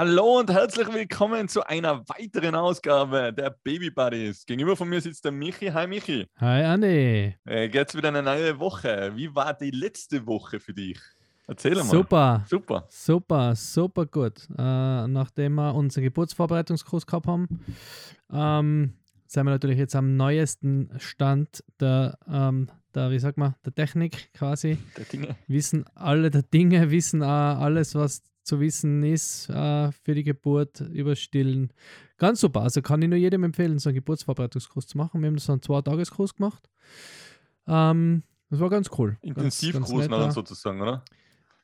Hallo und herzlich willkommen zu einer weiteren Ausgabe der Baby Buddies. Gegenüber von mir sitzt der Michi. Hi Michi. Hi Andi. Äh, jetzt wieder eine neue Woche. Wie war die letzte Woche für dich? Erzähl mal. Super. Super. Super, super gut. Äh, nachdem wir unseren Geburtsvorbereitungskurs gehabt haben, ähm, sind wir natürlich jetzt am neuesten Stand der, ähm, der, wie sagt man, der Technik quasi. Der Dinge. Wissen alle der Dinge, wissen äh, alles, was zu wissen ist äh, für die Geburt, über Stillen. Ganz super. Also kann ich nur jedem empfehlen, so einen Geburtsvorbereitungskurs zu machen. Wir haben so einen Zwei-Tageskurs gemacht. Ähm, das war ganz cool. Intensivkurs ganz, ganz sozusagen, oder?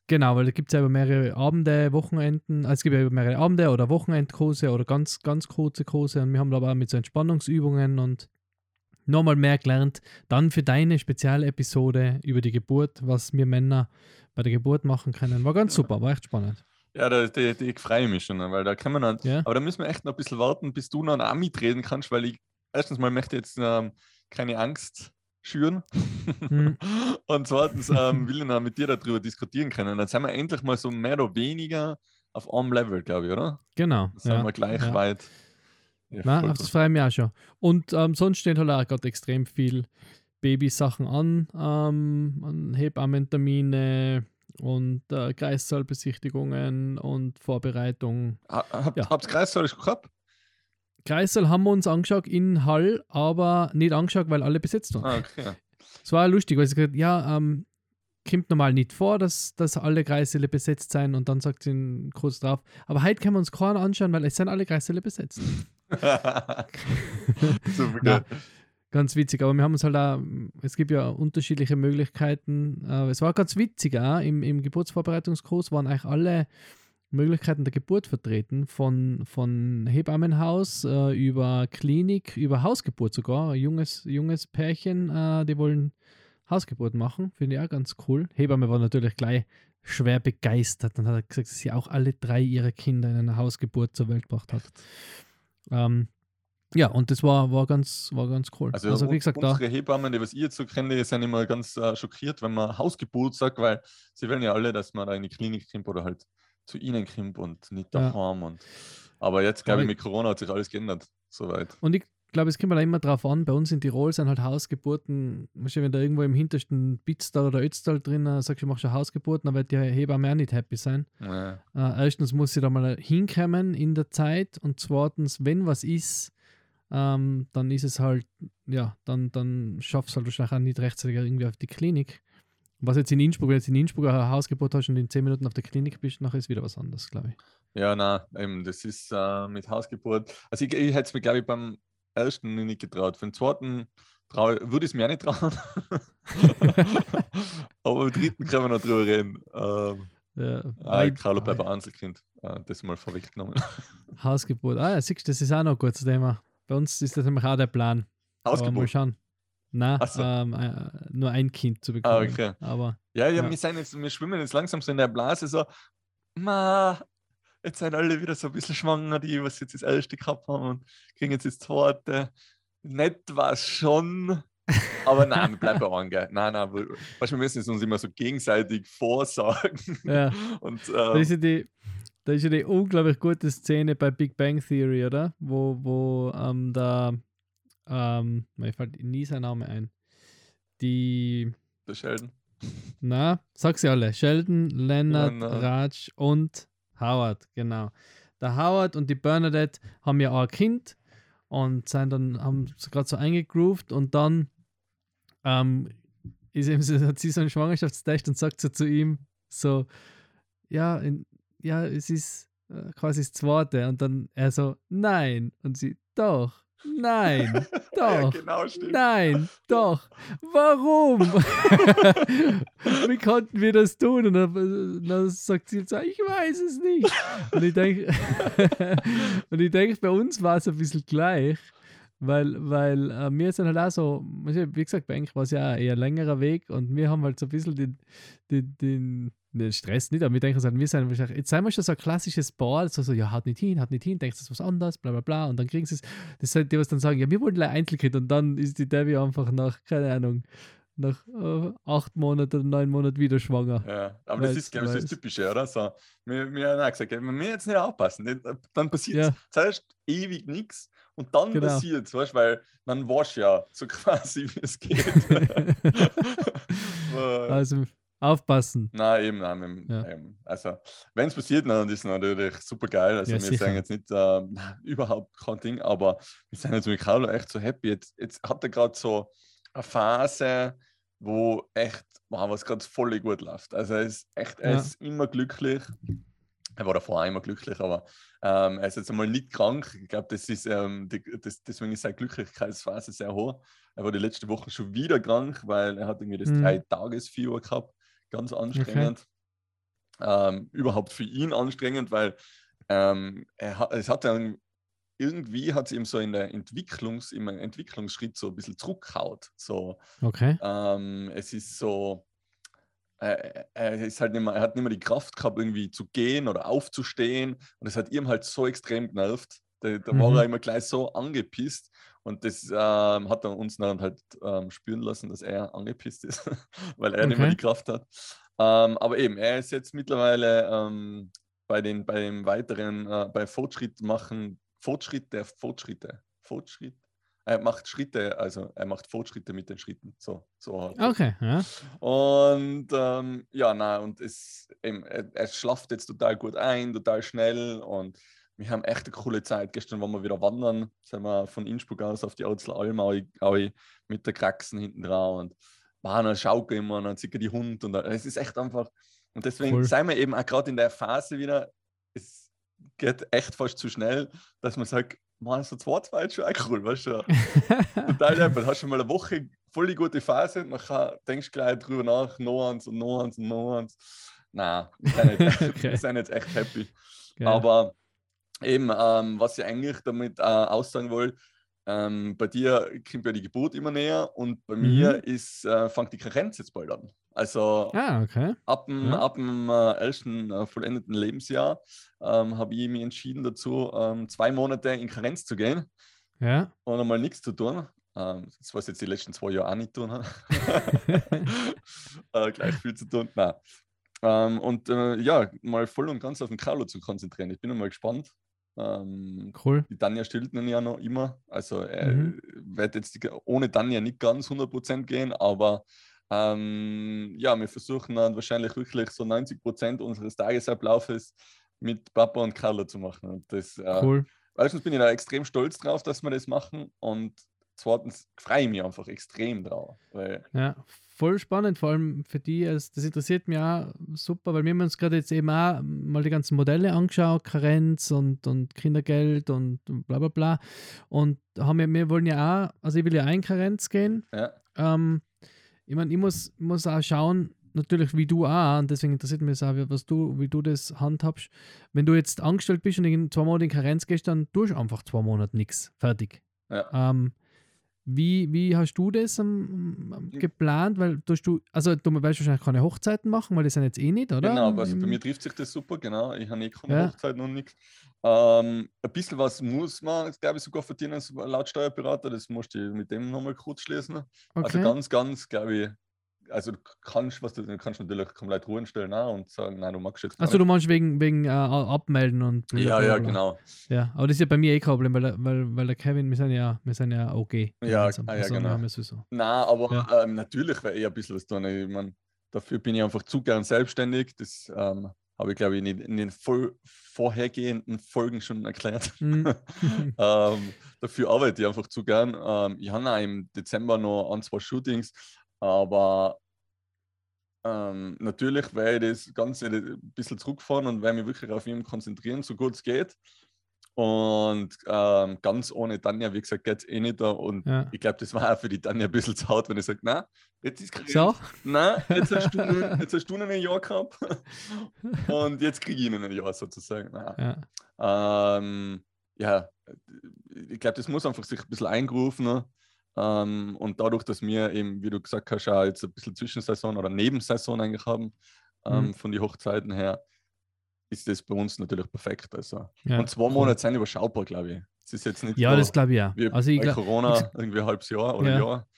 Genau, weil da gibt es ja über mehrere Abende, Wochenenden, also es gibt ja über mehrere Abende oder Wochenendkurse oder ganz, ganz kurze Kurse und wir haben da aber auch mit so Entspannungsübungen und nochmal mehr gelernt. Dann für deine Spezialepisode über die Geburt, was wir Männer bei der Geburt machen können. War ganz super, war echt spannend. Ja, da, die, die, ich freue mich schon, weil da kann man dann, Ja. aber da müssen wir echt noch ein bisschen warten, bis du noch auch mitreden kannst, weil ich erstens mal möchte jetzt ähm, keine Angst schüren Hm. und zweitens ähm, will ich noch mit dir darüber diskutieren können. Dann sind wir endlich mal so mehr oder weniger auf einem Level, glaube ich, oder? Genau. Dann sind Ja. wir gleich ja. weit. Ja, voll auf das freue ich mich auch schon. Und ähm, sonst steht halt auch gerade extrem viel Babysachen an. Ähm, an Hebammentermine und äh, Kreissaalbesichtigungen und Vorbereitung. Ha- Habt Ja. ihr Kreissaal gehabt? Kreissaal haben wir uns angeschaut in Hall, aber nicht angeschaut, weil alle besetzt waren. Ah, okay. Es war lustig, weil sie gesagt ja, ähm, kommt normal nicht vor, dass, dass alle Kreissäle besetzt sein und dann sagt sie kurz drauf, aber heute können wir uns keinen anschauen, weil es sind alle Kreissäle besetzt. Super geil. Ganz witzig, aber wir haben uns halt auch, es gibt ja unterschiedliche Möglichkeiten. Äh, es war ganz witzig auch, im, im Geburtsvorbereitungskurs waren eigentlich alle Möglichkeiten der Geburt vertreten, von, von Hebammenhaus äh, über Klinik, über Hausgeburt sogar. Ein junges, junges Pärchen, äh, die wollen Hausgeburt machen, finde ich auch ganz cool. Hebamme war natürlich gleich schwer begeistert und hat gesagt, dass sie auch alle drei ihre Kinder in einer Hausgeburt zur Welt gebracht hat. Ähm, ja, und das war, war, ganz, war ganz cool. Also, Also, wie gesagt, da, unsere Hebammen, die was ich jetzt so kenne, die sind immer ganz äh, schockiert, wenn man Hausgeburt sagt, weil sie wollen ja alle, dass man da in die Klinik kommt oder halt zu ihnen kommt und nicht Ja. daheim. Und, aber jetzt, glaube ich, mit Corona hat sich alles geändert. Soweit. Und ich glaube, es kommt halt immer drauf an, bei uns in Tirol sind halt Hausgeburten, wenn da irgendwo im hintersten Bitztal oder Ötztal drin sagst, du machst eine Hausgeburt, dann wird die Hebamme auch nicht happy sein. Ja. Äh, erstens muss sie da mal hinkommen in der Zeit und zweitens, wenn was ist, ähm, dann ist es halt, ja, dann, dann schaffst du halt wahrscheinlich auch nicht rechtzeitig irgendwie auf die Klinik. Was jetzt in Innsbruck, wenn du jetzt in Innsbruck eine Hausgeburt hast und in 10 Minuten auf der Klinik bist, nachher ist wieder was anderes, glaube ich. Ja, nein, eben, das ist äh, mit Hausgeburt. Also, ich, ich hätte es mir, glaube ich, beim ersten nicht getraut. Für den zweiten trau, würde ich es mir auch nicht trauen. aber beim dritten können wir noch drüber reden. Ähm, Ja, ah, bleibt ein Einzelkind. Äh, das mal vorweggenommen. Hausgeburt. Ah, ja, siehst du, das ist auch noch ein gutes Thema. Bei uns ist das nämlich auch der Plan. Aber mal schauen. Nein, so. ähm, äh, nur ein Kind zu bekommen. Ah, okay. Aber Ja, ja, Ja. Wir, sind jetzt, wir schwimmen jetzt langsam so in der Blase, so, ma, jetzt sind alle wieder so ein bisschen schwanger, die was jetzt das erste gehabt haben und kriegen jetzt das zweite. Nett war es schon, aber nein, wir bleiben bei einem, gell. Nein, nein, weißt, wir müssen es uns immer so gegenseitig vorsagen. Ja. Und ähm, ist ja die, da ist ja die unglaublich gute Szene bei Big Bang Theory, oder? Wo, wo ähm, da, ähm, mir fällt nie sein Name ein. Die, der Sheldon. na, sag sie alle: Sheldon, Leonard, Leonard. Raj und Howard, genau. Der Howard und die Bernadette haben ja auch ein Kind und sind dann, haben gerade so eingegroovt und dann ähm, ist eben hat sie so einen Schwangerschaftstest und sagt so zu ihm so, ja, in, ja, es ist äh, quasi das zweite und dann er so, nein und sie, doch, nein, ja, doch. genau, stimmt. Nein, doch. Warum? Wie konnten wir das tun? Und dann, dann sagt sie so, ich weiß es nicht. Und ich denke, und ich denke, bei uns war es ein bisschen gleich, weil, weil äh, wir sind halt auch so, wie gesagt, bei eigentlich war es ja auch eher ein längerer Weg und wir haben halt so ein bisschen den, den, den, den Stress nicht, aber wir denken halt, wir sind wahrscheinlich, jetzt sind wir schon so ein klassisches Paar, so, so ja, haut nicht hin, haut nicht hin, denkst du, das ist was anderes, bla bla bla und dann kriegen sie es, das sind die, was dann sagen, ja, wir wollen ein Einzelkind und dann ist die Debbie einfach nach, keine Ahnung, nach äh, acht Monaten oder neun Monaten wieder schwanger. Ja, aber das Weiß- ist, glaube ich, so das. Typische, oder? So, wir, wir haben auch gesagt, wenn wir jetzt nicht aufpassen, dann passiert Ja. zuerst ewig nichts und dann Genau. passiert es, weißt du, weil dann weißt du ja so quasi, wie es geht. Äh, also aufpassen. Nein, eben, nein, Ja. eben. Also, wenn es passiert, dann ist es natürlich super geil. Also, Ja, wir sicher. sagen jetzt nicht äh, überhaupt kein Ding, aber wir sind jetzt mit Carlo echt so happy. Jetzt, jetzt hat er gerade so eine Phase, wo echt, wow, was gerade voll gut läuft. Also, er ist echt, er Ja. ist immer glücklich. Er war davor immer glücklich, aber ähm, er ist jetzt einmal nicht krank. Ich glaube, das ist, ähm, die, das, deswegen ist seine Glücklichkeitsphase sehr hoch. Er war die letzte Woche schon wieder krank, weil er hat irgendwie das Mhm. Drei-Tages-Fieber gehabt. Ganz anstrengend. Ähm, überhaupt für ihn anstrengend, weil ähm, er es hat dann irgendwie hat es ihm so in der Entwicklungs, im Entwicklungsschritt so ein bisschen zurückgehaut. So, Okay. ähm, es ist so, äh, er, ist halt nicht mehr, er hat nicht mehr die Kraft gehabt, irgendwie zu gehen oder aufzustehen. Und es hat ihm halt so extrem genervt. Da, da war Mhm. er immer gleich so angepisst. Und das ähm, hat er uns dann halt ähm, spüren lassen, dass er angepisst ist, weil er nicht mehr Okay. die Kraft hat. Ähm, aber eben, er ist jetzt mittlerweile ähm, bei den bei dem weiteren, äh, bei Fortschritt machen, Fortschritt der Fortschritte. Fortschritt. Er macht Schritte, also er macht Fortschritte mit den Schritten. So, so halt. Okay, ja. Und ähm, ja, na, und es, eben, er, er schlaft jetzt total gut ein, total schnell und wir haben echt eine coole Zeit. Gestern waren wir wieder wandern, sind wir von Innsbruck aus auf die Alm mit der Kraxen hinten dran und waren dann schaukeln immer und dann sieht die Hund und es ist echt einfach. Und deswegen Cool. sind wir eben auch gerade in der Phase wieder, es geht echt fast zu schnell, dass man sagt, man, so zwei, zwei ist schon auch cool, weißt du? Total einfach. Hast schon mal eine Woche voll die gute Phase, und dann denkst du gleich drüber nach, noch eins und noch eins und noch eins. Nein, wir sind, jetzt, Okay. wir sind jetzt echt happy. Geil. Aber eben, ähm, was ich eigentlich damit äh, aussagen wollte, ähm, bei dir kommt ja die Geburt immer näher und bei Mhm. mir ist, äh, fängt die Karenz jetzt bald an. Also Ah, okay. ab dem, Ja. ab dem äh, ersten äh, vollendeten Lebensjahr ähm, habe ich mich entschieden dazu, ähm, zwei Monate in Karenz zu gehen Ja. und einmal nichts zu tun. Ähm, das was jetzt die letzten zwei Jahre auch nicht tun habe. äh, gleich viel zu tun. Nein. Ähm, und äh, ja, mal voll und ganz auf den Carlo zu konzentrieren. Ich bin mal gespannt. Ähm, Cool. die Tanja stillt ihn ja noch immer. Also er Mhm. wird jetzt die, ohne Tanja nicht ganz 100% gehen, aber ähm, ja, wir versuchen dann wahrscheinlich wirklich so 90% unseres Tagesablaufes mit Papa und Carlo zu machen. Und das, äh, Cool. Erstens bin ich da extrem stolz drauf, dass wir das machen und zweitens freue ich mich einfach extrem drauf. Ja, voll spannend, vor allem für die. Also das interessiert mich auch super, weil wir haben uns gerade jetzt eben auch mal die ganzen Modelle angeschaut, Karenz und, und Kindergeld und bla bla bla. Und haben wir, wir wollen ja auch, also ich will ja auch in Karenz gehen. ja, Ähm, ich meine, ich muss, muss auch schauen, natürlich wie du auch, und deswegen interessiert mich auch, was du, wie du das handhabst. Wenn du jetzt angestellt bist und in zwei Monate in Karenz gehst, dann tust du einfach zwei Monate nichts. Fertig. ja. Ähm, wie, wie hast du das ähm, geplant? Weil tust du, also du weißt wahrscheinlich keine Hochzeiten machen, weil die sind jetzt eh nicht, oder? Genau, also bei Im- mir trifft sich das super, genau. Ich habe eh keine Ja. Hochzeit noch nichts. Ähm, ein bisschen was muss man, glaube ich, sogar verdienen als laut Steuerberater. Das musst du mit dem nochmal kurz schließen. Also Okay. ganz, ganz, glaube ich, also du kannst, was du, du kannst natürlich komplett Ruhe stellen auch und sagen, nein, du magst jetzt Achso, du meinst wegen, wegen äh, Abmelden und. Ja, ja, genau. Ja, aber das ist ja bei mir eh kein Problem, weil, der- weil, weil der Kevin, wir sind ja, wir sind ja okay. Ja, ah, ja, genau. haben sowieso. Nein, aber Ja. ähm, natürlich wäre eher ein bisschen was tun. Ich mein, dafür bin ich einfach zu gern selbstständig. Das ähm, habe ich, glaube ich, in, den- in den vor, vorhergehenden Folgen schon erklärt. Mhm. ähm, dafür arbeite ich einfach zu gern. Ähm, ich habe im Dezember noch ein, zwei Shootings, aber ähm, natürlich werde ich das Ganze ein bisschen zurückfahren und werde mich wirklich auf ihn konzentrieren, so gut es geht. Und ähm, ganz ohne Tanja, wie gesagt, geht es eh nicht da. Und Ja. ich glaube, das war auch für die Tanja ein bisschen zu hart, wenn ich sage, na, jetzt ist Karenz. So? Nein, jetzt hast, du, jetzt hast du noch ein Jahr gehabt und jetzt kriege ich noch ein Jahr sozusagen. Ja. Ähm, ja, ich glaube, das muss einfach sich ein bisschen eingerufen. Ähm, und dadurch, dass wir eben, wie du gesagt hast, auch jetzt ein bisschen Zwischensaison oder Nebensaison eigentlich haben, ähm, Mhm. von den Hochzeiten her, ist das bei uns natürlich perfekt. Also. Ja, und zwei cool. Monate sind überschaubar, glaube ich. Es ist jetzt nicht Ja, das glaube ich ja. Also ich bei glaub, Corona irgendwie ein halbes Jahr oder Ja. Jahr.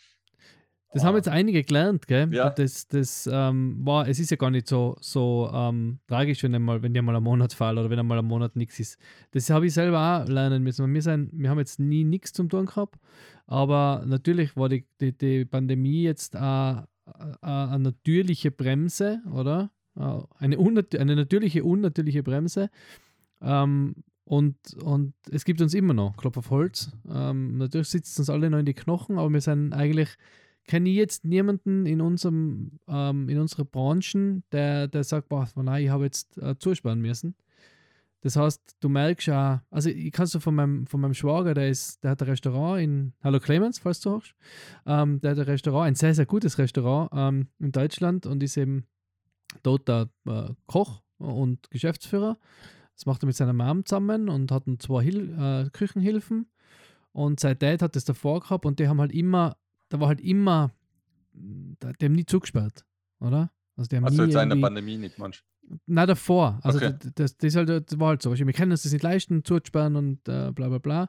Das haben jetzt einige gelernt, gell? Ja. Das, das ähm, war, es ist ja gar nicht so, so ähm, tragisch, wenn einmal, wenn dir mal ein Monat fällt oder wenn einmal ein Monat nichts ist. Das habe ich selber auch lernen müssen. Wir, sind, wir haben jetzt nie nichts zum tun gehabt, aber natürlich war die, die, die Pandemie jetzt auch äh, eine natürliche Bremse, oder? Äh, Eine, unnat eine natürliche, unnatürliche Bremse. Ähm, und, und es gibt uns immer noch, Klopf auf Holz. Ähm, natürlich sitzt uns alle noch in die Knochen, aber wir sind eigentlich, kenne ich jetzt niemanden in unserem, ähm, in unserer Branchen, der, der sagt, boah, nein, ich habe jetzt äh, zusparen müssen. Das heißt, du merkst ja, also ich kann so von meinem, von meinem Schwager, der ist, der hat ein Restaurant in, hallo Clemens, falls du hörst, ähm, der hat ein Restaurant, ein sehr, sehr gutes Restaurant ähm, in Deutschland und ist eben dort der äh, Koch und Geschäftsführer. Das macht er mit seiner Mom zusammen und hatten zwei Hil äh, Küchenhilfen. Und sein Dad hat das davor gehabt und die haben halt immer, da war halt immer, die haben nie zugesperrt, oder? Also die haben Also nie jetzt in der Pandemie nicht, manch. Nein, davor. Also Okay. das, das, das, ist halt, das war halt so. Wir können uns das nicht leisten, zuzusperren und äh, bla bla bla.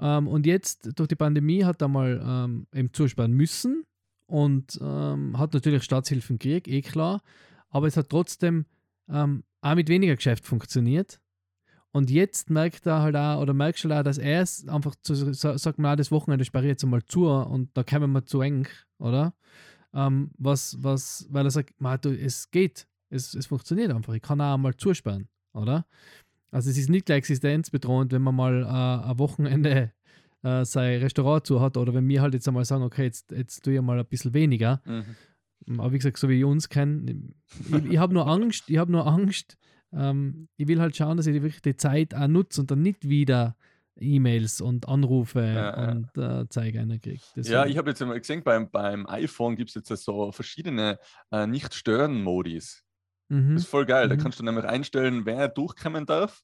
Ähm, und jetzt durch die Pandemie hat er mal ähm, eben zusperren müssen und ähm, hat natürlich Staatshilfen gekriegt, eh klar. Aber es hat trotzdem ähm, auch mit weniger Geschäft funktioniert. Und jetzt merkt er halt auch, oder merkst du halt auch, dass er es einfach zu, sa- sagt, man, das Wochenende sperre ich jetzt einmal zu und da kommen wir zu eng, oder? Ähm, was, was, weil er sagt, man, du, es geht, es, es funktioniert einfach, ich kann auch einmal zusperren, oder? Also es ist nicht gleich existenzbedrohend, wenn man mal äh, ein Wochenende äh, sein Restaurant zu hat oder wenn wir halt jetzt einmal sagen, okay, jetzt, jetzt tue ich mal ein bisschen weniger. Mhm. Aber wie gesagt, so wie ich uns kennen, ich, ich habe nur Angst, ich habe nur Angst. Ähm, ich will halt schauen, dass ich die, wirklich die Zeit auch nutze und dann nicht wieder E-Mails und Anrufe Ja, ja. und äh, Zeige kriege. Ja, ich habe jetzt einmal gesehen, beim, beim iPhone gibt es jetzt so verschiedene äh, Nicht-Stören-Modis. mhm. Das ist voll geil. Da Mhm. kannst du nämlich einstellen, wer durchkommen darf.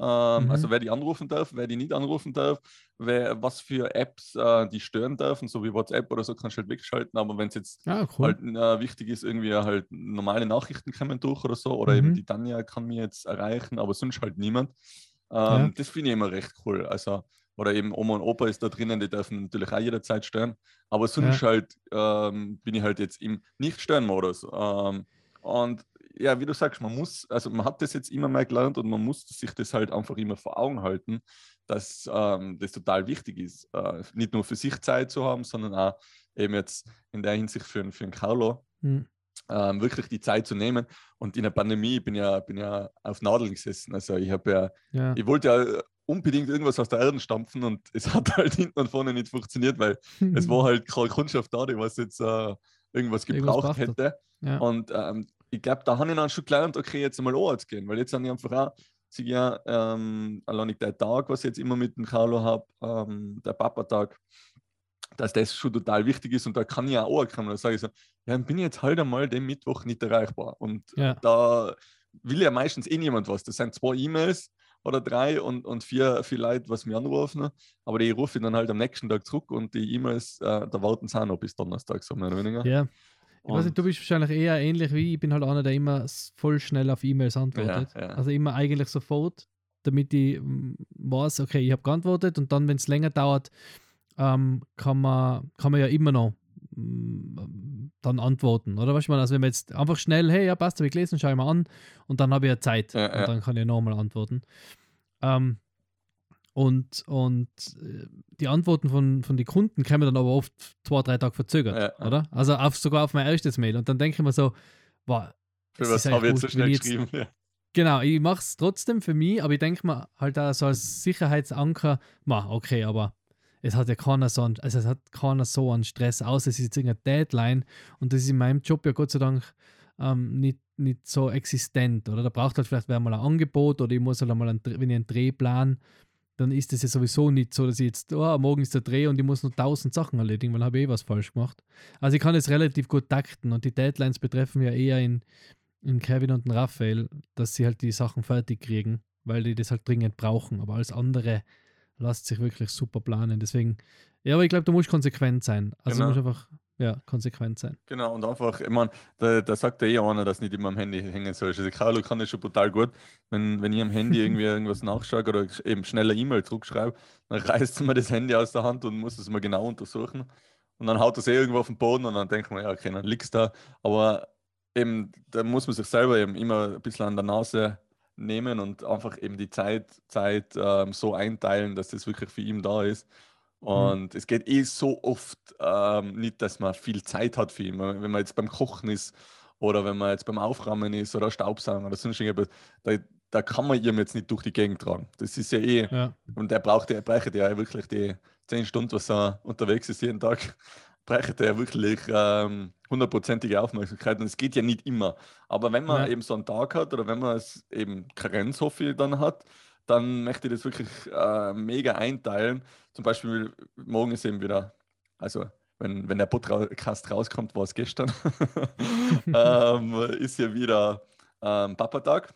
Ähm, Mhm. Also wer die anrufen darf, wer die nicht anrufen darf, wer, was für Apps äh, die stören dürfen, so wie WhatsApp oder so, kannst du halt wegschalten. Aber wenn es jetzt Ah, cool. halt äh, wichtig ist, irgendwie halt normale Nachrichten kommen durch oder so, oder eben Mhm. die Tanja kann mir jetzt erreichen, aber sonst halt niemand. Ähm, Ja. Das finde ich immer recht cool. Also, oder eben Oma und Opa ist da drinnen, die dürfen natürlich auch jederzeit stören. Aber sonst halt ähm, bin ich halt jetzt im Nicht-Stören-Modus. Ähm, und ja, wie du sagst, man muss, also man hat das jetzt immer mehr gelernt und man muss sich das halt einfach immer vor Augen halten, dass ähm, das total wichtig ist, äh, nicht nur für sich Zeit zu haben, sondern auch eben jetzt in der Hinsicht für, für den Carlo, Mhm. ähm, wirklich die Zeit zu nehmen. Und in der Pandemie bin ja, bin ja auf Nadeln gesessen. Also ich habe ja, Ja. ich wollte ja unbedingt irgendwas aus der Erde stampfen und es hat halt hinten und vorne nicht funktioniert, weil es war halt keine Kundschaft da, die was jetzt äh, irgendwas gebraucht hat. hätte. ja. Und ähm, ich glaube, da habe ich dann schon gelernt, okay, jetzt einmal Ort gehen, weil jetzt habe ich einfach auch, sag ich ja, ähm, allein der Tag, was ich jetzt immer mit dem Carlo habe, ähm, der Papa-Tag, dass das schon total wichtig ist und da kann ich auch ankommen. Da sage ich so, ja, dann bin ich jetzt halt einmal den Mittwoch nicht erreichbar. Und Ja. da will ja meistens eh niemand was. Das sind zwei E-Mails oder drei und, und vier, vier Leute, was mich anrufen. Aber die rufe ich dann halt am nächsten Tag zurück und die E-Mails, äh, da warten sie auch noch bis Donnerstag, so mehr oder weniger. ja. Ich weiß nicht, du bist wahrscheinlich eher ähnlich wie ich. Bin halt einer, der immer voll schnell auf E-Mails antwortet. Ja, ja. Also immer eigentlich sofort, damit ich mm, weiß, okay, ich habe geantwortet und dann, wenn es länger dauert, ähm, kann, man, kann man ja immer noch mm, dann antworten. Oder was ich meine? Also wenn man jetzt einfach schnell, hey, ja, passt, habe ich gelesen, schau ich mal an und dann habe ich ja Zeit Ja, und dann kann ich nochmal antworten. Ähm, und, und äh, die Antworten von, von den Kunden kommen dann aber oft zwei, drei Tage verzögert, Ja, oder? Also auf, sogar auf mein erstes Mail. Und dann denke ich mir so, wow, Für was habe ich jetzt so schnell jetzt- geschrieben? Ja. Genau, ich mache es trotzdem für mich, aber ich denke mir halt auch so als Sicherheitsanker, ma, okay, aber es hat ja keiner so, einen, also es hat keiner so einen Stress aus, es ist jetzt irgendeine Deadline und das ist in meinem Job ja Gott sei Dank ähm, nicht, nicht so existent, oder? Da braucht halt vielleicht wer mal ein Angebot oder ich muss halt einmal, einen, wenn ich einen Dreh plan, dann ist es ja sowieso nicht so, dass ich jetzt, oh, morgen ist der Dreh und ich muss noch tausend Sachen erledigen, weil habe ich eh was falsch gemacht. Also ich kann es relativ gut takten und die Deadlines betreffen ja eher in, in Kevin und den Raphael, dass sie halt die Sachen fertig kriegen, weil die das halt dringend brauchen. Aber alles andere lässt sich wirklich super planen. Deswegen, ja, aber ich glaube, du musst konsequent sein. Also Genau. du musst einfach, ja, konsequent sein. Genau, und einfach, ich meine, da, da sagt ja eh einer, dass nicht immer am Handy hängen soll. Also Carlo kann das schon brutal gut. Wenn, wenn ich am Handy irgendwie irgendwas nachschaue oder eben schneller E-Mail zurückschreibe, dann reißt mir das Handy aus der Hand und muss es mal genau untersuchen. Und dann haut das eh irgendwo auf den Boden und dann denkt man, ja, okay, dann liegst da. Aber eben, da muss man sich selber eben immer ein bisschen an der Nase nehmen und einfach eben die Zeit, Zeit ähm, so einteilen, dass das wirklich für ihn da ist. Mhm. Und mhm. es geht eh so oft ähm, nicht, dass man viel Zeit hat für ihn. Wenn man jetzt beim Kochen ist oder wenn man jetzt beim Aufräumen ist oder Staubsaugen oder sonst irgendwas, da, da kann man ihm jetzt nicht durch die Gegend tragen. Das ist ja eh. Ja. Und er braucht, er braucht ja wirklich die zehn Stunden, was er unterwegs ist jeden Tag, braucht er wirklich ähm, hundertprozentige Aufmerksamkeit. Und es geht ja nicht immer. Aber wenn man ja. eben so einen Tag hat oder wenn man es eben Karenz, hoffe ich, dann hat, dann möchte ich das wirklich äh, mega einteilen. Zum Beispiel morgen ist eben wieder, also wenn, wenn der Podcast rauskommt, war es gestern, ähm, ist ja wieder ähm, Papa-Tag.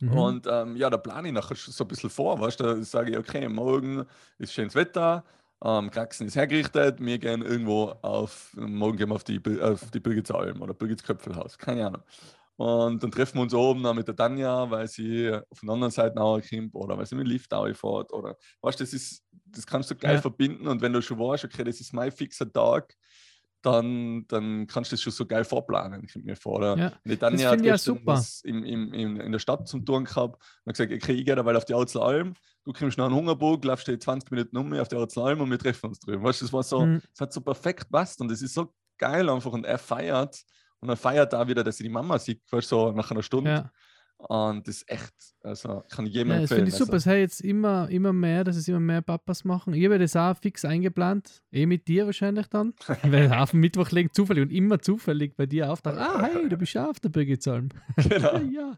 Mhm. Und ähm, ja, da plane ich nachher so ein bisschen vor, weißt du, da sage ich, okay, morgen ist schönes Wetter, ähm, Kraxen ist hergerichtet, wir gehen irgendwo auf, morgen gehen wir auf die, auf die Birgitsalm oder Birgitsköpfelhaus, keine Ahnung. Und dann treffen wir uns oben mit der Tanja, weil sie von der anderen Seite kommt oder weil sie mit dem Lift fährt. Oder weißt das ist, das kannst du gleich ja. verbinden und wenn du schon weißt, okay, das ist mein fixer Tag, dann, dann kannst du das schon so geil vorplanen, kommt mir vor. Ja. Die Tanja hat ja super. Im, im, im, in der Stadt zum Tun gehabt und gesagt, okay, ich gehe da weil auf die Alm, du kommst nach einem Hungerburg, laufst dir 20 Minuten um auf die Alm und wir treffen uns drüben. Weißt das war so, mhm. das hat so perfekt passt und es ist so geil einfach und er feiert und dann feiert er wieder, dass sie die Mama sieht, so nach einer Stunde. Ja. Und das ist echt, also kann ich jedem ja, empfehlen. Das finde ich super. Also. Es hat jetzt immer, immer mehr, dass es immer mehr Papas machen. Ich habe das auch fix eingeplant, eh mit dir wahrscheinlich dann. Weil auf dem Mittwoch legen zufällig und immer zufällig bei dir auftaucht. Ah, hey, du bist ja auf der Birgitsalm. Genau. ja.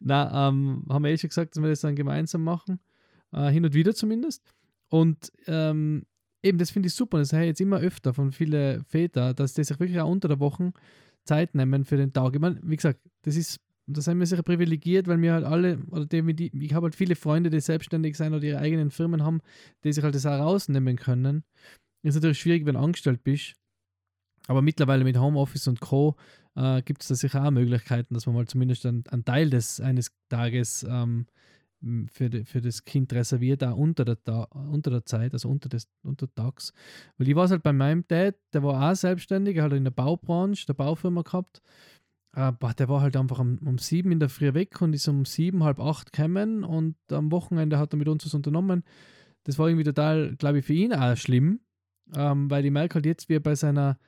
Na, ähm, haben wir eh schon gesagt, dass wir das dann gemeinsam machen. Äh, hin und wieder zumindest. Und ähm, eben, das finde ich super. Das höre ich jetzt immer öfter von vielen Vätern, dass die sich wirklich auch unter der Woche Zeit nehmen für den Tag. Ich meine, wie gesagt, das ist, da sind wir sicher privilegiert, weil wir halt alle, oder die, ich habe halt viele Freunde, die selbstständig sind oder ihre eigenen Firmen haben, die sich halt das auch rausnehmen können. Ist natürlich schwierig, wenn du angestellt bist. Aber mittlerweile mit Homeoffice und Co. Äh, gibt es da sicher auch Möglichkeiten, dass man mal zumindest einen, einen Teil des eines Tages ähm, für, die, für das Kind reserviert, auch unter der, unter der Zeit, also unter des unter Tags. Weil ich war halt bei meinem Dad, der war auch selbstständig, er hat in der Baubranche, der Baufirma gehabt. Aber der war halt einfach um, um sieben in der Früh weg und ist um sieben, halb acht gekommen und am Wochenende hat er mit uns was unternommen. Das war irgendwie total, glaube ich, für ihn auch schlimm, ähm, weil ich merke halt jetzt, wie er bei seiner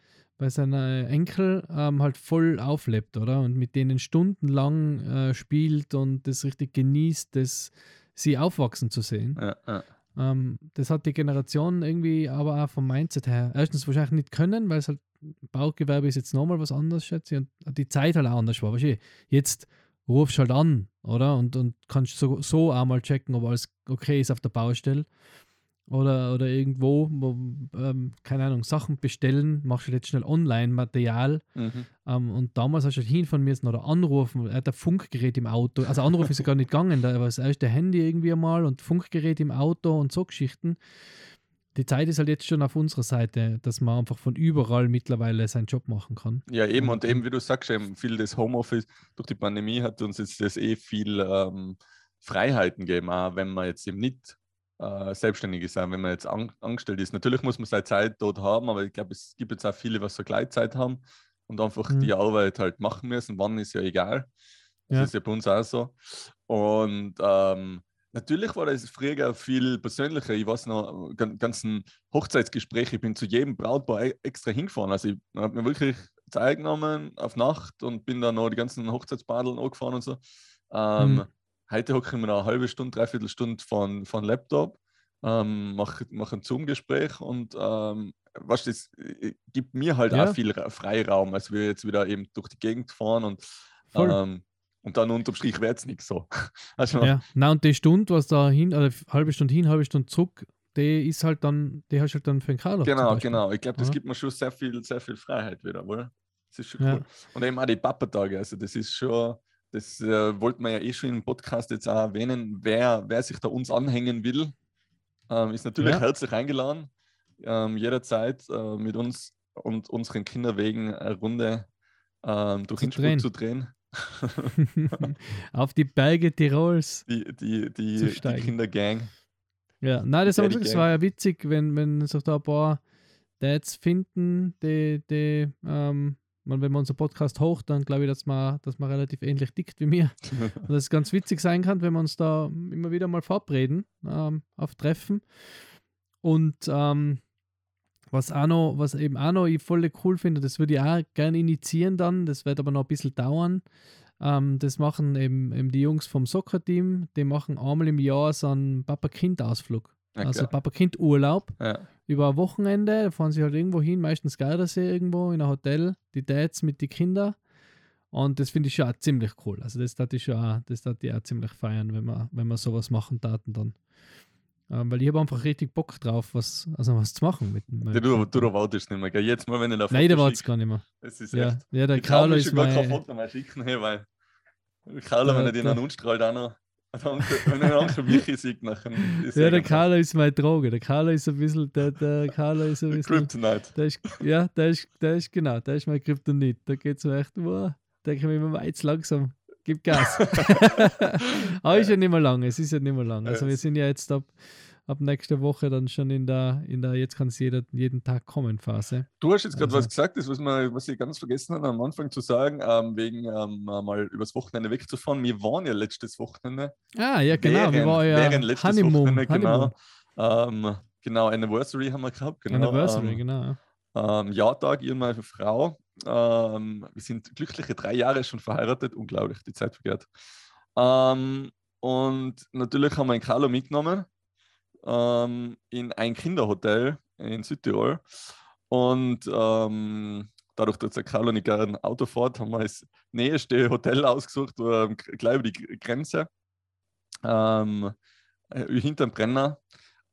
bei seiner Enkel ähm, halt voll auflebt, oder? Und mit denen stundenlang äh, spielt und das richtig genießt, das, sie aufwachsen zu sehen. Ja, ja. Ähm, das hat die Generation irgendwie aber auch vom Mindset her erstens wahrscheinlich nicht können, weil es halt Baugewerbe ist jetzt nochmal was anderes, schätze ich, und die Zeit halt auch anders war. Weißt du, jetzt rufst du halt an, oder? Und, und kannst so, so auch mal checken, ob alles okay ist auf der Baustelle oder, oder irgendwo, wo, ähm, keine Ahnung, Sachen bestellen, machst du jetzt schnell Online-Material. Mhm. Ähm, und damals hast du halt hinfahren müssen oder anrufen, er hat ein Funkgerät im Auto. Also anrufen ist ja gar nicht gegangen, da war das erste Handy irgendwie einmal und Funkgerät im Auto und so Geschichten. Die Zeit ist halt jetzt schon auf unserer Seite, dass man einfach von überall mittlerweile seinen Job machen kann. Ja, eben, und eben, wie du sagst, eben viel des Homeoffice durch die Pandemie hat uns jetzt das eh viel ähm, Freiheiten gegeben, auch wenn man jetzt eben nicht äh, selbstständig ist, wenn man jetzt an, angestellt ist. Natürlich muss man seine Zeit dort haben, aber ich glaube, es gibt jetzt auch viele, was so Gleitzeit haben und einfach mhm. die Arbeit halt machen müssen. Wann ist ja egal. Das ja. ist ja bei uns auch so. Und ähm, natürlich war das früher viel persönlicher. Ich weiß noch, ganzen Hochzeitsgespräche, ich bin zu jedem Brautpaar e-, extra hingefahren. Also ich habe mir wirklich Zeit genommen auf Nacht und bin dann noch die ganzen Hochzeitsbadeln angefahren und so. Ähm, mhm. Heute hocke ich mir eine halbe Stunde, dreiviertel Stunde von, von Laptop, ähm, mache mach ein Zoom-Gespräch und ähm, was das äh, gibt mir halt ja. auch viel Freiraum, als wir jetzt wieder eben durch die Gegend fahren und, ähm, und dann unterm Strich wird es nicht so. Also, ja, na und die Stunde, was da hin, also halbe Stunde hin, halbe Stunde zurück, die ist halt dann, die hast du halt dann für den Kader. Genau, genau. Ich glaube, das ja. gibt mir schon sehr viel, sehr viel Freiheit wieder, oder? Das ist schon cool. Ja. Und eben auch die Papa-Tage, also das ist schon, das äh, wollten wir ja eh schon im Podcast jetzt auch erwähnen. Wer, wer sich da uns anhängen will, ähm, ist natürlich ja. herzlich eingeladen, ähm, jederzeit äh, mit uns und unseren Kinderwegen eine Runde ähm, durch Spuk zu drehen. Auf die Berge Tirols. Die, die, die, die Kindergang. Ja, nein, das, das war ja witzig, wenn, wenn sich da ein paar Dads finden, die, die ähm, man, wenn man unseren Podcast hoch, dann glaube ich, dass man, dass man relativ ähnlich tickt wie mir. Und dass es ganz witzig sein kann, wenn wir uns da immer wieder mal verabreden ähm, auf Treffen. Und ähm, was auch noch, was eben auch noch ich voll cool finde, das würde ich auch gerne initiieren dann, das wird aber noch ein bisschen dauern. Ähm, das machen eben, eben die Jungs vom Soccer-Team, die machen einmal im Jahr so einen Papa-Kind-Ausflug. Ja, also. Papa-Kind-Urlaub Ja. Über ein Wochenende, da fahren sie halt irgendwo hin, meistens Gardasee irgendwo in ein Hotel, die Dads mit den Kindern. Und das finde ich schon auch ziemlich cool. Also das tat ich schon auch, das tat ich auch ziemlich feiern, wenn wir, wenn wir sowas machen taten dann. Ähm, weil ich habe einfach richtig Bock drauf, was, also was zu machen mit mit- Du, du, du wartest nicht mehr, gell? Jetzt mal, wenn ich da Nein, der Foto war es schick, gar nicht mehr. Das ist Ja, echt. ja der Ich Carlo ist schon gar kein mein. Foto mehr schicken, hey, weil Carlo, wenn Der- er den an uns strahlt, auch noch. Wenn er den Onkel Michi sieht, nachher ist Ja, er der Carlo ist meine Droge. Der Carlo ist ein bisschen, der, der Carlo ist ein bisschen. Kryptonite. Der ist, ja, der ist, der ist genau, der ist mein Kryptonit. Da geht es mir echt, wow, denke ich mir immer, jetzt langsam, gib Gas. Aber ist ja nicht mehr lang, es ist ja nicht mehr lang. Also wir sind ja jetzt ab, ab nächster Woche dann schon in der, in der jetzt kann es jeder, jeden Tag kommen Phase. Du hast jetzt gerade Also- was gesagt, das was, wir, was ich ganz vergessen habe am Anfang zu sagen, ähm, wegen ähm, mal übers Wochenende wegzufahren. Wir waren ja letztes Wochenende. Ah, ja genau, wir während- waren ja während letztes Honeymoon. Wochenende, genau. Honeymoon. Ähm, genau, Anniversary haben wir gehabt. Genau, Anniversary, ähm, genau. Ähm, Jahrtag, ihr und meine Frau. Ähm, wir sind glückliche drei Jahre schon verheiratet. Unglaublich, die Zeit vergeht. Ähm, und natürlich haben wir einen Carlo mitgenommen ähm, in ein Kinderhotel in Südtirol. Und ähm, dadurch, dass der Carlo nicht gerne Auto fährt, haben wir das nächste Hotel ausgesucht, ähm, gleich über die Grenze. Ähm, äh, hinterm Brenner.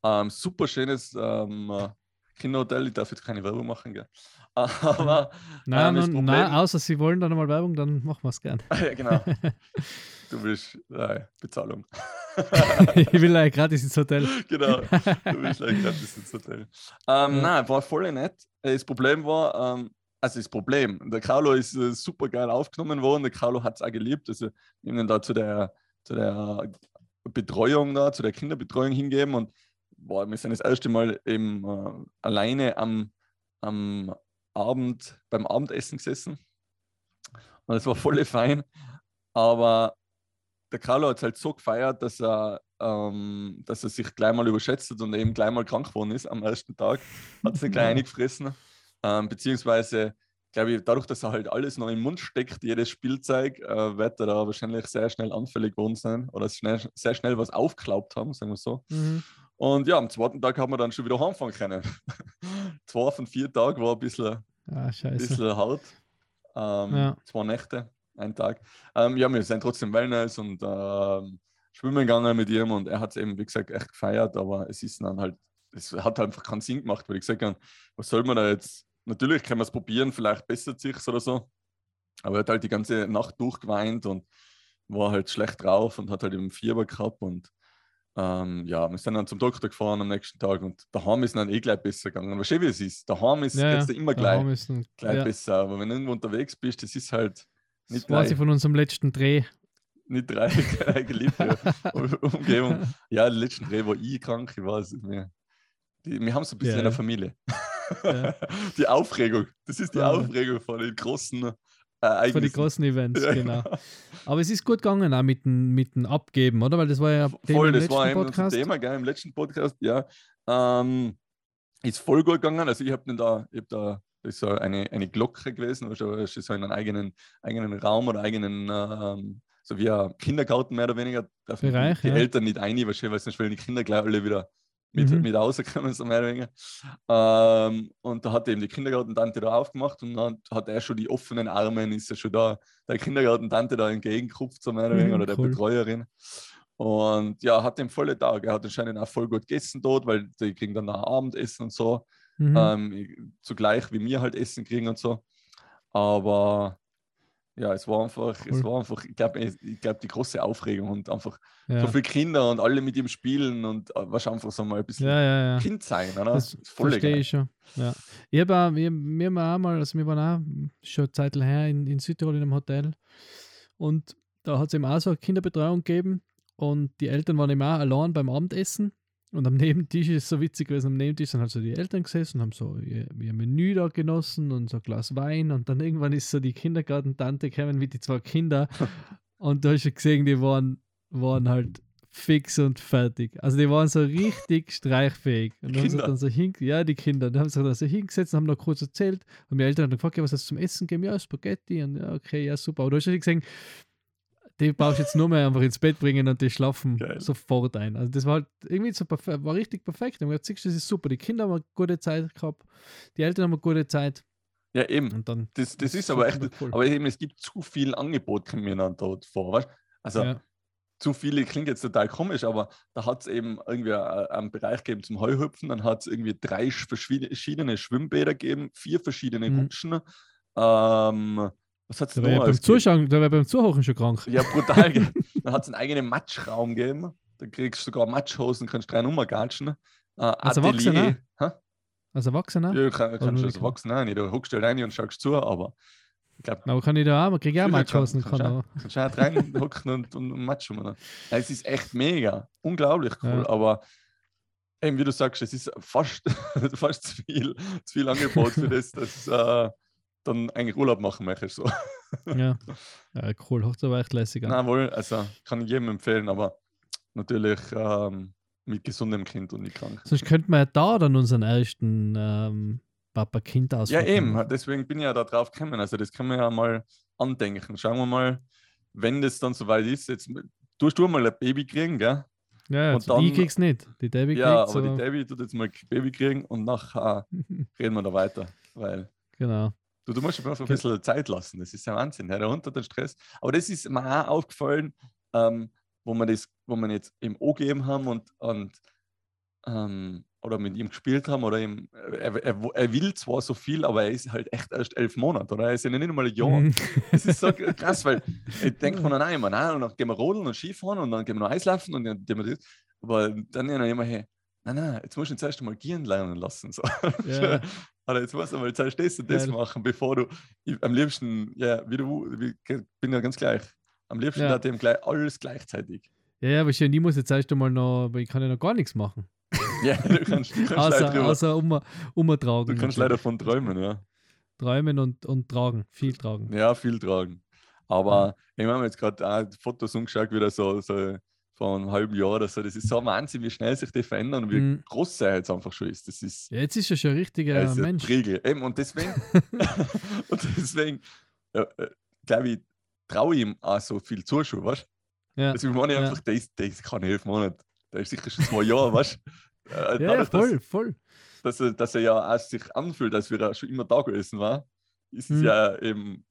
Ähm, super schönes ähm, äh, Kinderhotel. Ich darf jetzt keine Werbung machen, gell? Aber Nein, das nein, nein, außer Sie wollen dann mal Werbung, dann machen wir es gern. ja, genau. Du willst äh, Bezahlung. ich will ja gratis ins Hotel. genau. Du willst gleich gratis ins Hotel. Ähm, Ja. Nein, war voll nett. Äh, Das Problem war, ähm, also das Problem, der Carlo ist äh, super geil aufgenommen worden. Der Carlo hat es auch geliebt. Also wir haben ihn da zu der, zu der Betreuung da, zu der Kinderbetreuung hingeben und boah, wir sind das erste Mal eben äh, alleine am, am Abend, beim Abendessen gesessen. Und es war voll fein. Aber der Carlo hat es halt so gefeiert, dass er, ähm, dass er sich gleich mal überschätzt hat und eben gleich mal krank geworden ist am ersten Tag. Hat es gleich eingefressen. Ähm, beziehungsweise, glaube ich, dadurch, dass er halt alles noch im Mund steckt, jedes Spielzeug, äh, wird er da wahrscheinlich sehr schnell anfällig geworden sein oder schnell, sehr schnell was aufgeklaubt haben, sagen wir so. Mhm. Und ja, am zweiten Tag haben wir dann schon wieder heimfahren können. Zwei von vier Tagen war ein bisschen Ah, bisschen hart. Ähm, Ja. Zwei Nächte, ein Tag. Ähm, ja, wir sind trotzdem Wellness und ähm, schwimmen gegangen mit ihm und er hat es eben, wie gesagt, echt gefeiert, aber es ist dann halt, es hat einfach keinen Sinn gemacht, weil ich gesagt habe, was soll man da jetzt? Natürlich kann man es probieren, vielleicht bessert sich oder so. Aber er hat halt die ganze Nacht durchgeweint und war halt schlecht drauf und hat halt eben Fieber gehabt und ähm, ja, wir sind dann zum Doktor gefahren am nächsten Tag und daheim ist dann eh gleich besser gegangen. Weißt du, wie es ist? Daheim ist Ja, jetzt ja, immer gleich dann- gleich ja. besser. Aber wenn du irgendwo unterwegs bist, das ist halt nicht Das gleich, ich von unserem letzten Dreh. nicht drei, geliebte Umgebung. Ja, der letzten Dreh war ich krank, ich weiß. Wir, die, wir haben es ein bisschen Ja. in der Familie. Ja. Die Aufregung, das ist die Ja. Aufregung von den großen äh, Für die Ereignissen. großen Events, genau. Aber es ist gut gegangen auch mit dem, mit dem Abgeben, oder? Weil das war ja Thema Voll, im das letzten war Podcast. Thema, gell, im letzten Podcast, ja. Ähm, ist voll gut gegangen. Also ich habe da, ich hab da, ist so eine, eine Glocke gewesen, also es ist so in einem eigenen, eigenen Raum oder eigenen, ähm, so wie ein Kindergarten mehr oder weniger, dürfen Bereich, die, ja. Eltern nicht ein, weil sonst wollen die Kinder gleich alle wieder mit, Mhm. mit rauskommen, so mehr oder weniger. Ähm, und da hat eben die Kindergartentante da aufgemacht und dann hat er schon die offenen Arme, ist er schon da, der Kindergartentante da entgegengekupft, so mehr oder weniger, Mhm, oder der cool. Betreuerin. Und ja, hat den volle Tag. Er hat anscheinend auch voll gut gegessen dort, weil die kriegen dann nach Abendessen und so. Mhm. Ähm, zugleich wie wir halt Essen kriegen und so. Aber ja, es war einfach, es Cool. war einfach, ich glaube, ich glaub, die große Aufregung und einfach ja. so viele Kinder und alle mit ihm spielen und äh, was einfach so mal ein bisschen ja, ja, ja. Kind sein, oder? Das verstehe ich schon. Ja. Ich habe auch, wir, wir haben auch mal, also wir waren auch schon eine Zeit her in, in Südtirol in einem Hotel und da hat es eben auch so eine Kinderbetreuung gegeben und die Eltern waren eben auch allein beim Abendessen Und am Nebentisch ist es so witzig gewesen, am Nebentisch sind halt so die Eltern gesessen und haben so ihr, ihr Menü da genossen und so ein Glas Wein und dann irgendwann ist so die Kindergartentante gekommen mit die zwei Kinder und da hast du gesehen, die waren, waren halt fix und fertig. Also die waren so richtig streichfähig. Und dann haben sie Kinder? dann so hin, ja, die Kinder, dann haben sie dann so hingesetzt und haben noch kurz erzählt und die Eltern haben dann gefragt, ja, was hast du zum Essen gegeben? Ja, Spaghetti und ja, okay, ja, super. Aber du hast ja gesehen, die brauchst du jetzt nur mehr einfach ins Bett bringen und die schlafen Geil. sofort ein. Also das war halt irgendwie so perfekt, war richtig perfekt. Und siehst du, das ist super. Die Kinder haben eine gute Zeit gehabt, die Eltern haben eine gute Zeit Ja, eben. und dann. Das, das ist so aber echt, cool. aber eben, es gibt zu viel Angebot, kommt mir dann dort vor. Weißt? Also ja. zu viele klingt jetzt total komisch, aber da hat es eben irgendwie äh, einen Bereich gegeben zum Heuhüpfen, dann hat es irgendwie drei verschiedene Schwimmbäder gegeben, vier verschiedene Mhm. Rutschen. Ähm, was hat es Da noch wäre ja beim? Zuschauen, da wäre beim Zuhören schon krank. Ja, brutal. dann hat es einen eigenen Matschraum gegeben. Da kriegst du sogar Matschhosen, kannst drei Nummer gatschen. Äh, Als Atelier. Erwachsener? Hä? Als Erwachsener? Ja, kann, kannst du als? Erwachsener nicht. Du huckst halt rein und schaust zu, aber ich glaube, Aber kann ich da auch, man kriegt ja auch kann- Matschhosen. Kann du auch. kannst du auch reinhocken und, und, und matschen. Ja, es ist echt mega, unglaublich cool, Ja. aber eben wie du sagst, es ist fast, fast zu, viel, zu viel Angebot für das, dass äh, dann eigentlich Urlaub machen möchtest. So. Ja. ja, cool. Hört aber echt lässig an. Nein, wohl, also kann ich jedem empfehlen, aber natürlich ähm, mit gesundem Kind und nicht krank. Sonst könnte man ja da dann unseren ersten ähm, Papa-Kind-Ausflug Ja, eben, deswegen bin ich ja da drauf gekommen. Also, das können wir ja mal andenken. Schauen wir mal, wenn das dann soweit ist. Jetzt tust du mal ein Baby kriegen, gell? Ja, und also ich dann- krieg's nicht. Die Debbie Ja, aber die aber Debbie tut jetzt mal Baby kriegen und nachher reden wir da weiter. Weil genau. Du, du musst einfach ein bisschen Zeit lassen. Das ist ja Wahnsinn. Ja, runter den Stress. Aber das ist mir auch aufgefallen, ähm, wo wir das, wo wir jetzt im O gegeben haben und, und ähm, oder mit ihm gespielt haben oder ihm, er, er, er will zwar so viel, aber er ist halt echt erst elf Monate oder er ist ja nicht einmal ein Jahr. Mhm. Das ist so krass, weil ich denke von nein, immer, nein, und dann gehen wir rodeln und Skifahren und dann gehen wir noch Eislaufen und dann gehen wir das. Aber dann ja noch immer, hey, nein, nein, jetzt musst du ihn zuerst einmal gehen lernen lassen. So. Ja. Oder jetzt musst du mal zuerst das und das Geil. machen, bevor du ich, am liebsten, ja, wie du, wie, bin ja ganz gleich. Am liebsten Ja. hat ihm gleich alles gleichzeitig. Ja, ja, aber ich muss jetzt erst einmal noch, aber ich kann ja noch gar nichts machen. Ja, du kannst, du kannst, leider, Außer, drüber, außer um, umtragen. du kannst leider davon träumen, ja. Träumen und, und tragen. Viel tragen. Ja, viel tragen. Aber ich habe mir jetzt gerade Fotos umgeschaut, wieder so, so vor einem halben Jahr oder so. Das ist so ein Wahnsinn, wie schnell sich die verändern und wie Mhm. groß er jetzt einfach schon ist. Das ist, Ja, jetzt ist er schon ein richtiger er ein Mensch. Priegel. Eben, und deswegen, und deswegen ja, äh, glaube ich, traue ich ihm auch so viel Zuschuh, weißt du? Ja, Deswegen meine ich Ja. einfach, der ist, der ist keine elf Monate. Der ist sicher schon zwei Jahre, weißt du? Äh, ja, ja dadurch, voll, voll. Dass, dass, er, dass er ja auch sich anfühlt, als wäre er schon immer da gewesen war, ist es Mhm. ja eben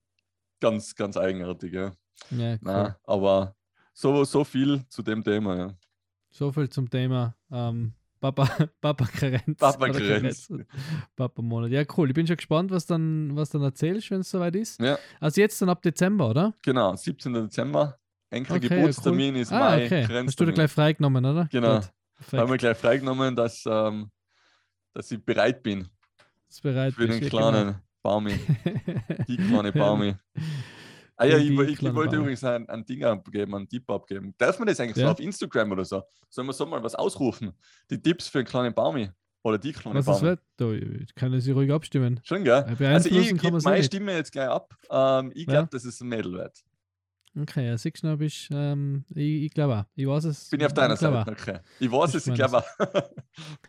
ganz, ganz eigenartig. Ja. Ja, cool. Nein, aber so, so viel zu dem Thema. Ja. So viel zum Thema ähm, Papa, Papa Karenz. Papa Karenz. Papa Monat. Ja, cool. Ich bin schon gespannt, was dann, was dann erzählst, wenn es soweit ist. Ja. Also jetzt dann ab Dezember, oder? Genau, 17. Dezember. Enkel Okay, ja, Geburtstermin ist ah, Mai. okay. Hast du da Grenztermin. gleich freigenommen, oder? Genau. Da haben wir gleich freigenommen, dass, ähm, dass ich bereit bin Ist bereit. für den kleinen Baumi. genau. Die kleine Baumi. Ah ja, ich, ich, ich wollte übrigens ein, ein Ding abgeben, einen Tipp abgeben. Darf man das eigentlich so Ja. auf Instagram oder so? Sollen wir so mal was ausrufen? Die Tipps für einen kleinen Baumi. Oder die kleine Was das Baumi. wird? Da ich kann sie ruhig abstimmen. Schon, gell? Äh, Also ich gebe meine. Stimme jetzt gleich ab. Ähm, ich glaube, Ja. dass es ein Mädel wird. Okay, ja, siehst du, bist, ähm, ich, ich glaube auch. Ich weiß es. Bin ich auf deiner ich Seite? Okay. Ich weiß Ich es, ich glaube auch.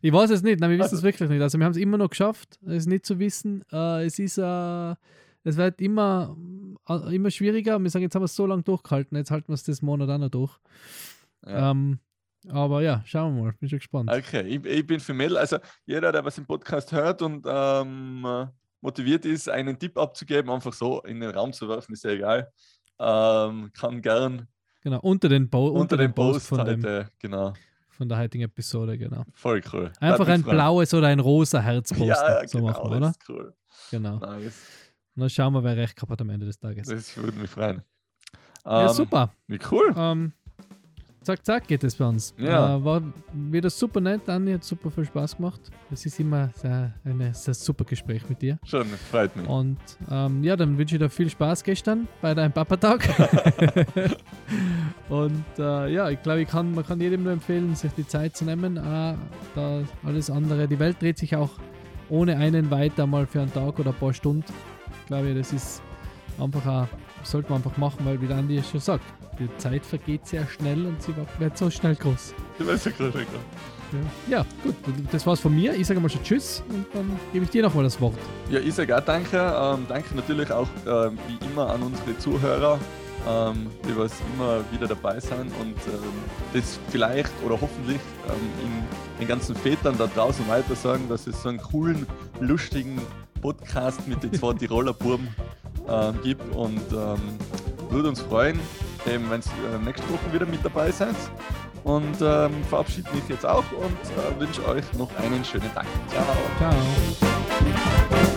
Ich weiß es nicht, nein, wir wissen Also- es wirklich nicht. Also wir haben es immer noch geschafft, es nicht zu wissen. Äh, es ist, äh, es wird immer, äh, immer schwieriger. Wir sagen, jetzt haben wir es so lange durchgehalten, jetzt halten wir es das Monat auch noch durch. Ja. Ähm, aber ja, schauen wir mal, bin schon gespannt. Okay, ich, ich bin für Mädel. Also jeder, der was im Podcast hört und ähm, äh, motiviert ist, einen Tipp abzugeben, einfach so in den Raum zu werfen, ist ja egal. Ähm, kann gern Genau, unter den, Bo unter, unter dem den Post Post von, dem, heute, genau. von der heutigen Episode, genau. Voll cool. Einfach ein gefreut. blaues oder ein rosa Herz posten. Ja, so genau, machen wir, oder? cool. Genau. Nice. Und dann schauen wir, wer recht gehabt hat am Ende des Tages. Das würde mich freuen. ja, Ähm, super. Wie cool. Ähm, zack, zack geht es bei uns. Ja. Äh, war wieder super nett, Andi, hat super viel Spaß gemacht. Es ist immer sehr, ein sehr super Gespräch mit dir. Schon, freut mich. Und ähm, ja, dann wünsche ich dir viel Spaß gestern bei deinem Papa-Tag. Und äh, ja, ich glaube, kann, man kann jedem nur empfehlen, sich die Zeit zu nehmen. Äh, da alles andere, die Welt dreht sich auch ohne einen weiter mal für einen Tag oder ein paar Stunden. Ich glaube, das ist einfach auch, sollte man einfach machen, weil wie der Andi schon sagt, die Zeit vergeht sehr schnell und sie wird so schnell groß. Du weißt ja gerade, Ja, gut, das war's von mir. Ich sage mal schon Tschüss und dann gebe ich dir nochmal das Wort. Ja, ich sage auch danke. Ähm, danke natürlich auch ähm, wie immer an unsere Zuhörer, ähm, die was immer wieder dabei sind und ähm, das vielleicht oder hoffentlich ähm, in den ganzen Vätern da draußen weiter sagen, dass es so einen coolen, lustigen Podcast mit den zwei Tiroler Burben ähm, gibt und ähm, würde uns freuen, wenn ihr äh, nächste Woche wieder mit dabei seid. Und ähm, verabschiede mich jetzt auch und äh, wünsche euch noch einen schönen Tag. Ciao. Ciao.